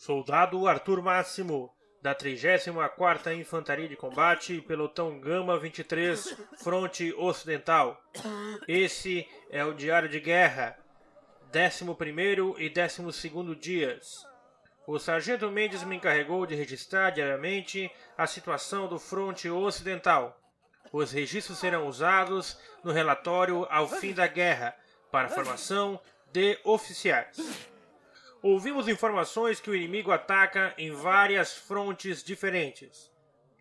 Soldado Arthur Máximo, da 34ª Infantaria de Combate, Pelotão Gama 23, Fronte Ocidental. Esse é o Diário de Guerra, 11º e 12º dias. O Sargento Mendes me encarregou de registrar diariamente a situação do fronte ocidental. Os registros serão usados no relatório ao fim da guerra, para formação de oficiais. Ouvimos informações que o inimigo ataca em várias frontes diferentes.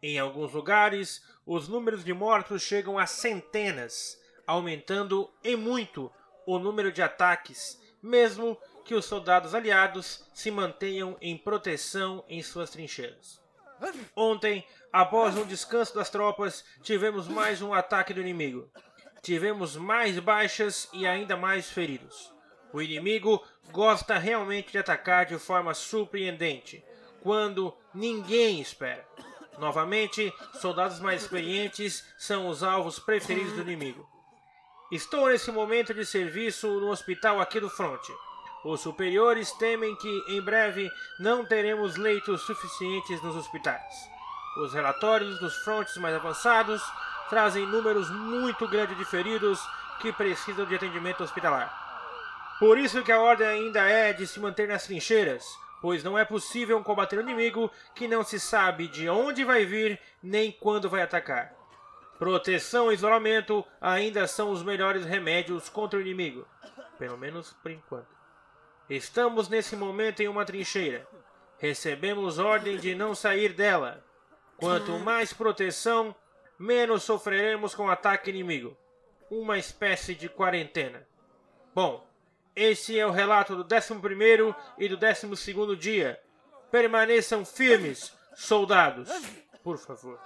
Em alguns lugares, os números de mortos chegam a centenas, aumentando em muito o número de ataques, mesmo que os soldados aliados se mantenham em proteção em suas trincheiras. Ontem, após um descanso das tropas, tivemos mais um ataque do inimigo. Tivemos mais baixas e ainda mais feridos. O inimigo gosta realmente de atacar de forma surpreendente, quando ninguém espera. Novamente, soldados mais experientes são os alvos preferidos do inimigo. Estou nesse momento de serviço no hospital aqui do fronte. Os superiores temem que em breve não teremos leitos suficientes nos hospitais. Os relatórios dos frontes mais avançados trazem números muito grandes de feridos que precisam de atendimento hospitalar. Por isso que a ordem ainda é de se manter nas trincheiras, pois não é possível combater um inimigo que não se sabe de onde vai vir nem quando vai atacar. Proteção e isolamento ainda são os melhores remédios contra o inimigo, pelo menos por enquanto. Estamos nesse momento em uma trincheira. Recebemos ordem de não sair dela. Quanto mais proteção, menos sofreremos com o ataque inimigo. Uma espécie de quarentena. Bom, esse é o relato do 11 e do 12 dia. Permaneçam firmes, soldados, por favor.